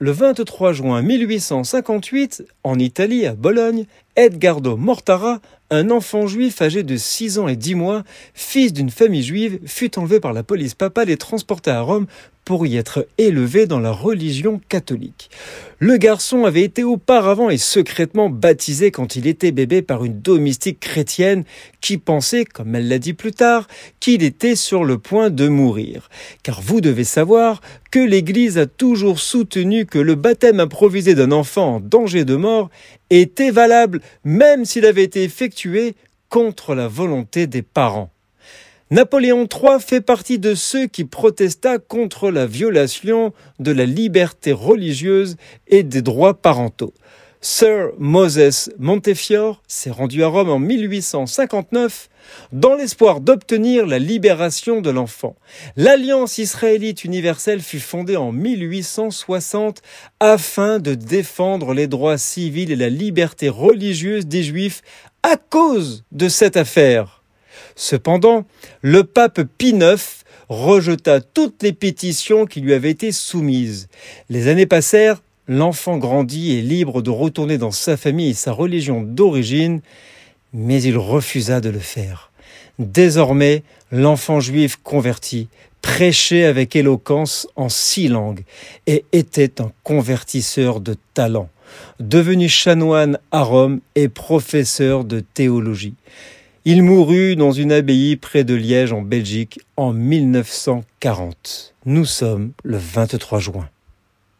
le 23 juin 1858, en Italie, à Bologne, Edgardo Mortara, un enfant juif âgé de 6 ans et 10 mois, fils d'une famille juive, fut enlevé par la police papale et transporté à Rome pour y être élevé dans la religion catholique. Le garçon avait été auparavant et secrètement baptisé quand il était bébé par une domestique chrétienne qui pensait, comme elle l'a dit plus tard, qu'il était sur le point de mourir. Car vous devez savoir que l'Église a toujours soutenu que le baptême improvisé d'un enfant en danger de mort était valable même s'il avait été effectué contre la volonté des parents. Napoléon III fait partie de ceux qui protesta contre la violation de la liberté religieuse et des droits parentaux. Sir Moses Montefiore s'est rendu à Rome en 1859 dans l'espoir d'obtenir la libération de l'enfant. L'Alliance israélite universelle fut fondée en 1860 afin de défendre les droits civils et la liberté religieuse des Juifs à cause de cette affaire. Cependant, le pape Pie IX rejeta toutes les pétitions qui lui avaient été soumises. Les années passèrent, l'enfant grandit et libre de retourner dans sa famille et sa religion d'origine, mais il refusa de le faire. Désormais, l'enfant juif converti prêchait avec éloquence en six langues et était un convertisseur de talent, devenu chanoine à Rome et professeur de théologie. Il mourut dans une abbaye près de Liège en Belgique en 1940. Nous sommes le 23 juin.